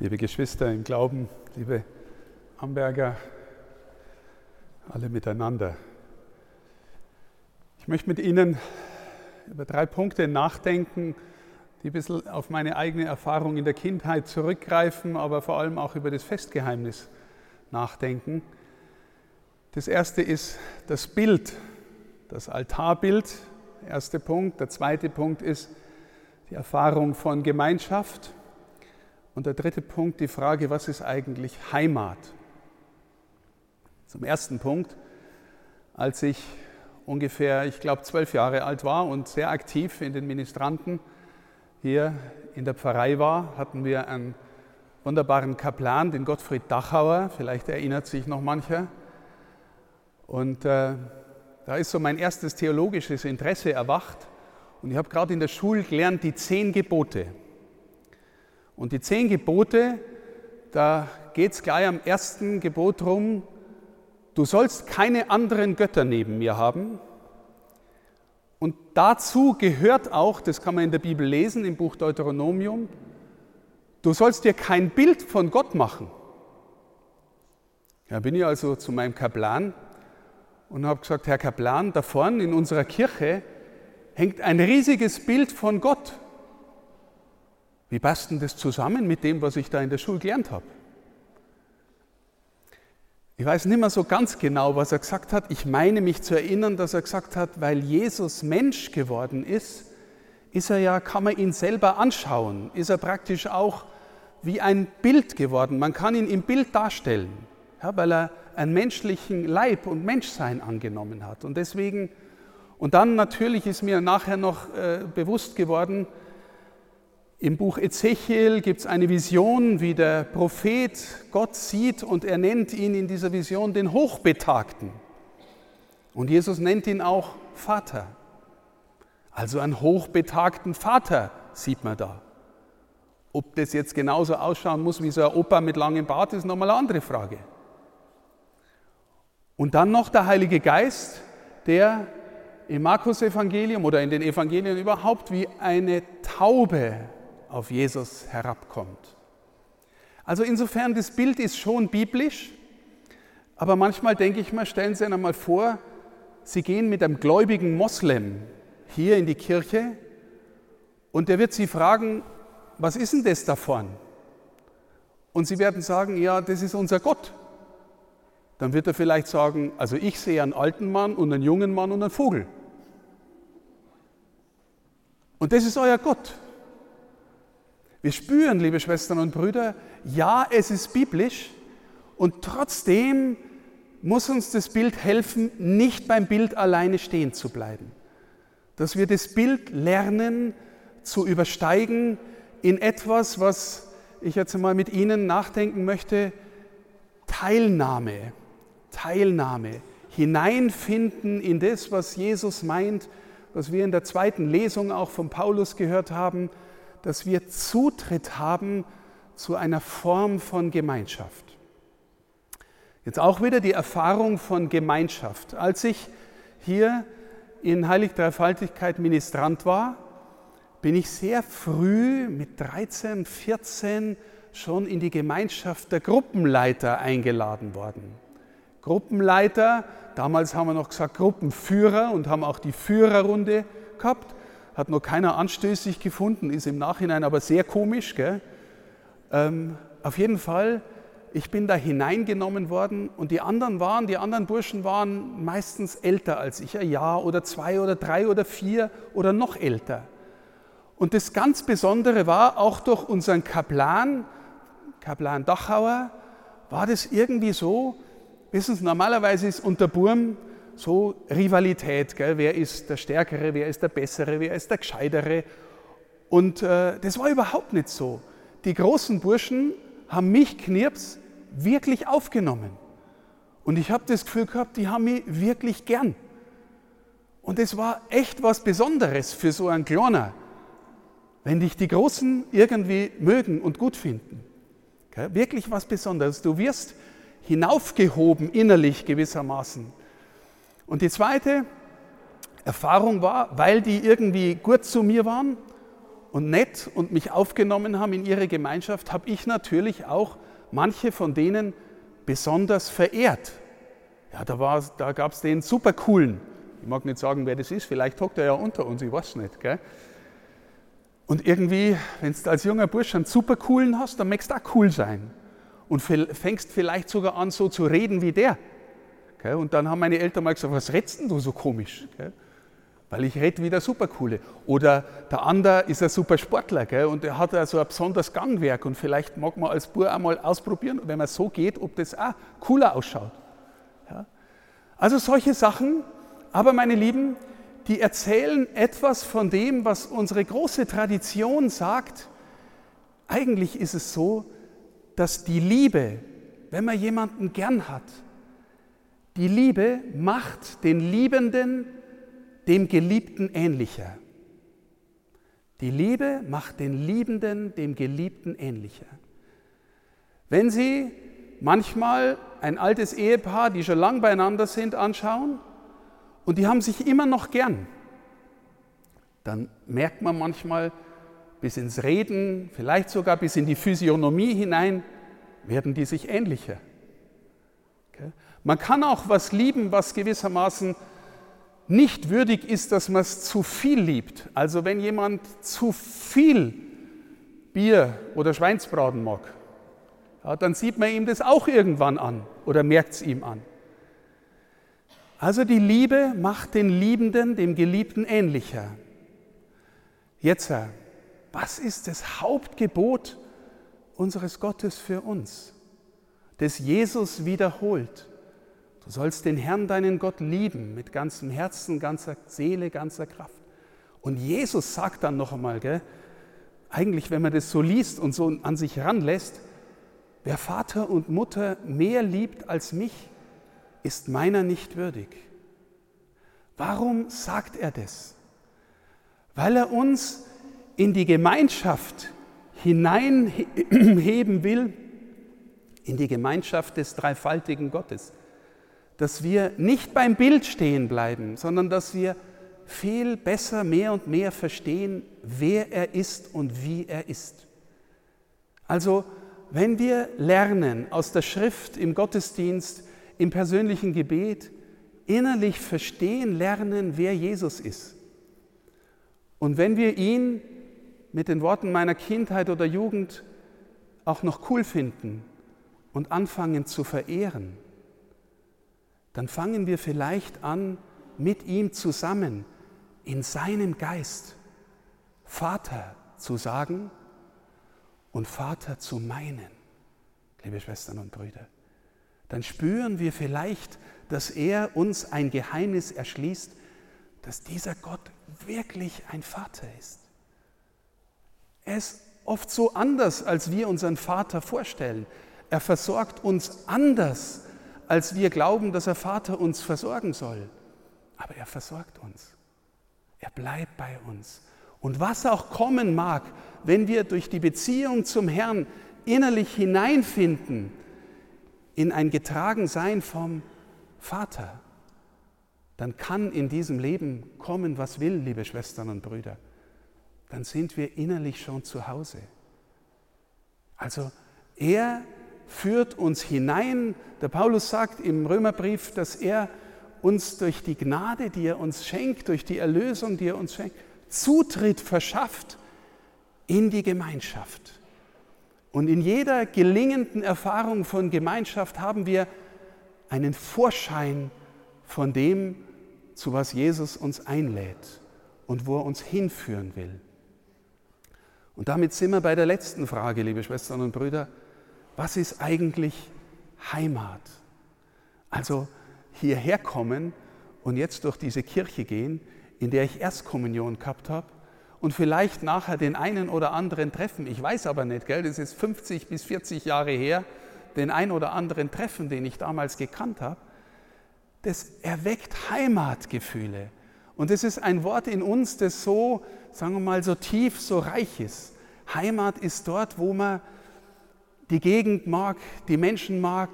liebe Geschwister im Glauben, liebe Amberger, alle miteinander. Ich möchte mit Ihnen über drei Punkte nachdenken, die ein bisschen auf meine eigene Erfahrung in der Kindheit zurückgreifen, aber vor allem auch über das Festgeheimnis nachdenken. Das erste ist das Bild, das Altarbild, der erste Punkt. Der zweite Punkt ist die Erfahrung von Gemeinschaft. Und der dritte Punkt, die Frage, was ist eigentlich Heimat? Zum ersten Punkt, als ich ungefähr, ich glaube, zwölf Jahre alt war und sehr aktiv in den Ministranten hier in der Pfarrei war, hatten wir einen wunderbaren Kaplan, den Gottfried Dachauer, vielleicht erinnert sich noch mancher. Und äh, da ist so mein erstes theologisches Interesse erwacht. Und ich habe gerade in der Schule gelernt, die zehn Gebote. Und die zehn Gebote, da geht es gleich am ersten Gebot drum, du sollst keine anderen Götter neben mir haben. Und dazu gehört auch, das kann man in der Bibel lesen, im Buch Deuteronomium, du sollst dir kein Bild von Gott machen. Da bin ich also zu meinem Kaplan und habe gesagt, Herr Kaplan, da vorne in unserer Kirche hängt ein riesiges Bild von Gott. Wie passt denn das zusammen mit dem, was ich da in der Schule gelernt habe? Ich weiß nicht mehr so ganz genau, was er gesagt hat. Ich meine mich zu erinnern, dass er gesagt hat, weil Jesus Mensch geworden ist, ist er ja, kann man ihn selber anschauen, ist er praktisch auch wie ein Bild geworden. Man kann ihn im Bild darstellen, ja, weil er einen menschlichen Leib und Menschsein angenommen hat. Und deswegen, und dann natürlich ist mir nachher noch äh, bewusst geworden, im Buch Ezechiel gibt es eine Vision, wie der Prophet Gott sieht und er nennt ihn in dieser Vision den Hochbetagten. Und Jesus nennt ihn auch Vater. Also einen hochbetagten Vater sieht man da. Ob das jetzt genauso ausschauen muss wie so ein Opa mit langem Bart, ist nochmal eine andere Frage. Und dann noch der Heilige Geist, der im Markus-Evangelium oder in den Evangelien überhaupt wie eine Taube auf Jesus herabkommt. Also insofern, das Bild ist schon biblisch, aber manchmal denke ich mir, stellen Sie sich einmal vor, Sie gehen mit einem gläubigen Moslem hier in die Kirche und der wird Sie fragen, was ist denn das davon? Und Sie werden sagen, ja, das ist unser Gott. Dann wird er vielleicht sagen, also ich sehe einen alten Mann und einen jungen Mann und einen Vogel. Und das ist euer Gott. Wir spüren, liebe Schwestern und Brüder, ja, es ist biblisch und trotzdem muss uns das Bild helfen, nicht beim Bild alleine stehen zu bleiben. Dass wir das Bild lernen zu übersteigen in etwas, was ich jetzt mal mit Ihnen nachdenken möchte, Teilnahme, Teilnahme, hineinfinden in das, was Jesus meint, was wir in der zweiten Lesung auch von Paulus gehört haben, dass wir Zutritt haben zu einer Form von Gemeinschaft. Jetzt auch wieder die Erfahrung von Gemeinschaft. Als ich hier in Heilig Dreifaltigkeit Ministrant war, bin ich sehr früh mit 13, 14 schon in die Gemeinschaft der Gruppenleiter eingeladen worden. Gruppenleiter, damals haben wir noch gesagt Gruppenführer und haben auch die Führerrunde gehabt hat noch keiner anstößig gefunden, ist im Nachhinein aber sehr komisch. Ähm, auf jeden Fall, ich bin da hineingenommen worden und die anderen waren, die anderen Burschen waren meistens älter als ich, ein Jahr oder zwei oder drei oder vier oder noch älter. Und das ganz Besondere war, auch durch unseren Kaplan, Kaplan Dachauer, war das irgendwie so, wissen Sie, normalerweise ist unter Burm so Rivalität, gell? wer ist der Stärkere, wer ist der Bessere, wer ist der Gescheitere. Und äh, das war überhaupt nicht so. Die großen Burschen haben mich, Knirps, wirklich aufgenommen. Und ich habe das Gefühl gehabt, die haben mich wirklich gern. Und es war echt was Besonderes für so einen Kleiner, wenn dich die Großen irgendwie mögen und gut finden. Gell? Wirklich was Besonderes. Du wirst hinaufgehoben innerlich gewissermaßen. Und die zweite Erfahrung war, weil die irgendwie gut zu mir waren und nett und mich aufgenommen haben in ihre Gemeinschaft, habe ich natürlich auch manche von denen besonders verehrt. Ja, da, da gab es den super coolen. Ich mag nicht sagen, wer das ist, vielleicht hockt er ja unter uns, ich weiß nicht. Gell? Und irgendwie, wenn du als junger Bursch einen super coolen hast, dann möchtest du auch cool sein. Und fängst vielleicht sogar an, so zu reden wie der. Und dann haben meine Eltern mal gesagt, was redst denn du so komisch? Weil ich rede wie der Supercoole. Oder der andere ist ein super Sportler und er hat so ein besonderes Gangwerk und vielleicht mag man als Bur einmal ausprobieren, wenn man so geht, ob das auch cooler ausschaut. Also solche Sachen, aber meine Lieben, die erzählen etwas von dem, was unsere große Tradition sagt. Eigentlich ist es so, dass die Liebe, wenn man jemanden gern hat, die Liebe macht den Liebenden dem Geliebten ähnlicher. Die Liebe macht den Liebenden dem Geliebten ähnlicher. Wenn Sie manchmal ein altes Ehepaar, die schon lang beieinander sind, anschauen und die haben sich immer noch gern, dann merkt man manchmal bis ins Reden, vielleicht sogar bis in die Physiognomie hinein, werden die sich ähnlicher. Man kann auch was lieben, was gewissermaßen nicht würdig ist, dass man es zu viel liebt. Also wenn jemand zu viel Bier oder Schweinsbraten mag, ja, dann sieht man ihm das auch irgendwann an oder merkt es ihm an. Also die Liebe macht den Liebenden dem Geliebten ähnlicher. Jetzt, was ist das Hauptgebot unseres Gottes für uns, das Jesus wiederholt? Du sollst den Herrn, deinen Gott, lieben mit ganzem Herzen, ganzer Seele, ganzer Kraft. Und Jesus sagt dann noch einmal, gell, eigentlich, wenn man das so liest und so an sich ranlässt, wer Vater und Mutter mehr liebt als mich, ist meiner nicht würdig. Warum sagt er das? Weil er uns in die Gemeinschaft hineinheben will, in die Gemeinschaft des dreifaltigen Gottes dass wir nicht beim Bild stehen bleiben, sondern dass wir viel besser, mehr und mehr verstehen, wer er ist und wie er ist. Also, wenn wir lernen aus der Schrift, im Gottesdienst, im persönlichen Gebet, innerlich verstehen lernen, wer Jesus ist. Und wenn wir ihn mit den Worten meiner Kindheit oder Jugend auch noch cool finden und anfangen zu verehren, dann fangen wir vielleicht an, mit ihm zusammen in seinem Geist Vater zu sagen und Vater zu meinen, liebe Schwestern und Brüder. Dann spüren wir vielleicht, dass er uns ein Geheimnis erschließt, dass dieser Gott wirklich ein Vater ist. Er ist oft so anders, als wir unseren Vater vorstellen. Er versorgt uns anders, als wir glauben, dass der Vater uns versorgen soll. Aber er versorgt uns. Er bleibt bei uns. Und was auch kommen mag, wenn wir durch die Beziehung zum Herrn innerlich hineinfinden in ein Getragensein vom Vater, dann kann in diesem Leben kommen, was will, liebe Schwestern und Brüder. Dann sind wir innerlich schon zu Hause. Also er führt uns hinein. Der Paulus sagt im Römerbrief, dass er uns durch die Gnade, die er uns schenkt, durch die Erlösung, die er uns schenkt, Zutritt verschafft in die Gemeinschaft. Und in jeder gelingenden Erfahrung von Gemeinschaft haben wir einen Vorschein von dem, zu was Jesus uns einlädt und wo er uns hinführen will. Und damit sind wir bei der letzten Frage, liebe Schwestern und Brüder was ist eigentlich Heimat? Also hierher kommen und jetzt durch diese Kirche gehen, in der ich Erstkommunion gehabt habe und vielleicht nachher den einen oder anderen treffen. Ich weiß aber nicht, gell, das ist 50 bis 40 Jahre her, den einen oder anderen treffen, den ich damals gekannt habe. Das erweckt Heimatgefühle. Und das ist ein Wort in uns, das so, sagen wir mal, so tief, so reich ist. Heimat ist dort, wo man die Gegend mag, die Menschen mag,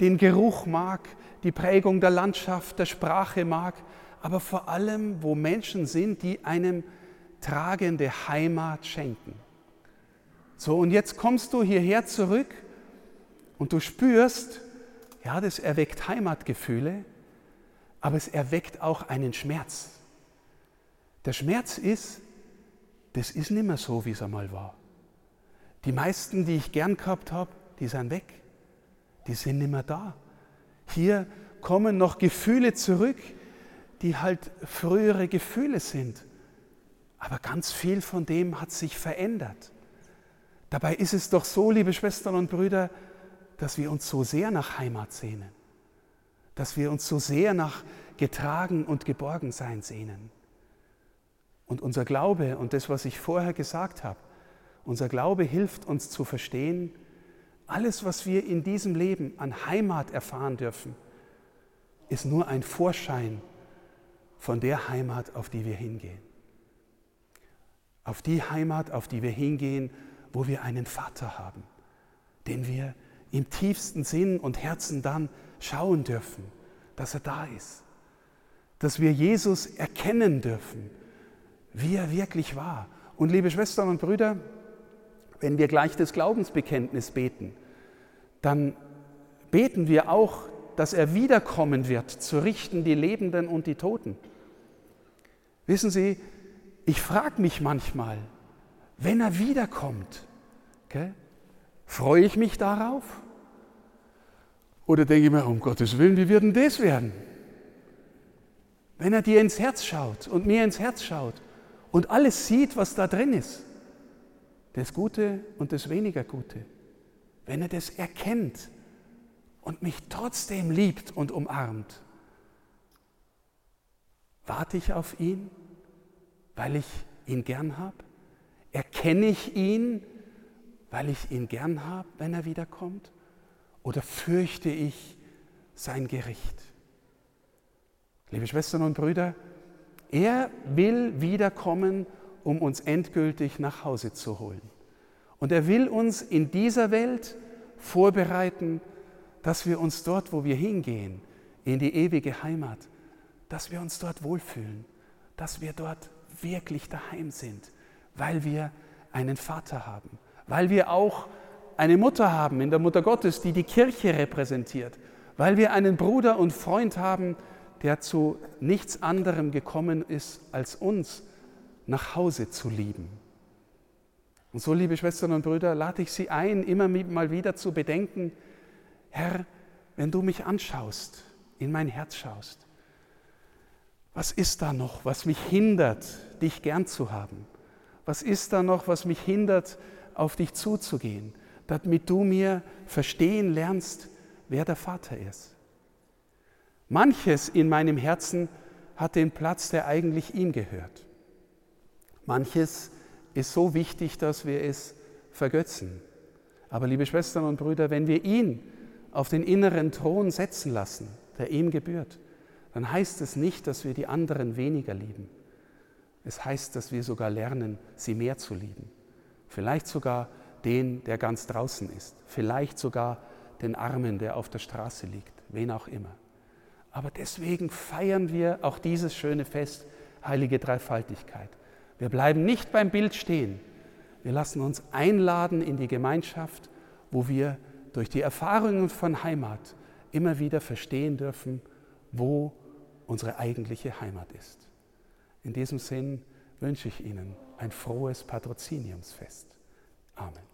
den Geruch mag, die Prägung der Landschaft, der Sprache mag, aber vor allem, wo Menschen sind, die einem tragende Heimat schenken. So, und jetzt kommst du hierher zurück und du spürst, ja, das erweckt Heimatgefühle, aber es erweckt auch einen Schmerz. Der Schmerz ist, das ist nicht mehr so, wie es einmal war. Die meisten, die ich gern gehabt habe, die sind weg. Die sind nicht mehr da. Hier kommen noch Gefühle zurück, die halt frühere Gefühle sind. Aber ganz viel von dem hat sich verändert. Dabei ist es doch so, liebe Schwestern und Brüder, dass wir uns so sehr nach Heimat sehnen, dass wir uns so sehr nach getragen und geborgen sein sehnen. Und unser Glaube und das, was ich vorher gesagt habe, unser Glaube hilft uns zu verstehen, alles, was wir in diesem Leben an Heimat erfahren dürfen, ist nur ein Vorschein von der Heimat, auf die wir hingehen. Auf die Heimat, auf die wir hingehen, wo wir einen Vater haben, den wir im tiefsten Sinn und Herzen dann schauen dürfen, dass er da ist, dass wir Jesus erkennen dürfen, wie er wirklich war. Und liebe Schwestern und Brüder, wenn wir gleich das Glaubensbekenntnis beten, dann beten wir auch, dass er wiederkommen wird, zu richten die Lebenden und die Toten. Wissen Sie, ich frage mich manchmal, wenn er wiederkommt, okay, freue ich mich darauf? Oder denke ich mir, um Gottes Willen, wie wird denn das werden? Wenn er dir ins Herz schaut und mir ins Herz schaut und alles sieht, was da drin ist, das Gute und das weniger Gute, wenn er das erkennt und mich trotzdem liebt und umarmt, warte ich auf ihn, weil ich ihn gern habe? Erkenne ich ihn, weil ich ihn gern habe, wenn er wiederkommt? Oder fürchte ich sein Gericht? Liebe Schwestern und Brüder, er will wiederkommen, um uns endgültig nach Hause zu holen. Und er will uns in dieser Welt vorbereiten, dass wir uns dort, wo wir hingehen, in die ewige Heimat, dass wir uns dort wohlfühlen, dass wir dort wirklich daheim sind, weil wir einen Vater haben, weil wir auch eine Mutter haben in der Mutter Gottes, die die Kirche repräsentiert, weil wir einen Bruder und Freund haben, der zu nichts anderem gekommen ist, als uns nach Hause zu lieben. Und so, liebe Schwestern und Brüder, lade ich Sie ein, immer mal wieder zu bedenken, Herr, wenn du mich anschaust, in mein Herz schaust, was ist da noch, was mich hindert, dich gern zu haben? Was ist da noch, was mich hindert, auf dich zuzugehen, damit du mir verstehen lernst, wer der Vater ist? Manches in meinem Herzen hat den Platz, der eigentlich ihm gehört. Manches ist so wichtig, dass wir es vergötzen. Aber liebe Schwestern und Brüder, wenn wir ihn auf den inneren Thron setzen lassen, der ihm gebührt, dann heißt es nicht, dass wir die anderen weniger lieben. Es heißt, dass wir sogar lernen, sie mehr zu lieben. Vielleicht sogar den, der ganz draußen ist. Vielleicht sogar den Armen, der auf der Straße liegt. Wen auch immer. Aber deswegen feiern wir auch dieses schöne Fest, heilige Dreifaltigkeit. Wir bleiben nicht beim Bild stehen. Wir lassen uns einladen in die Gemeinschaft, wo wir durch die Erfahrungen von Heimat immer wieder verstehen dürfen, wo unsere eigentliche Heimat ist. In diesem Sinn wünsche ich Ihnen ein frohes Patroziniumsfest. Amen.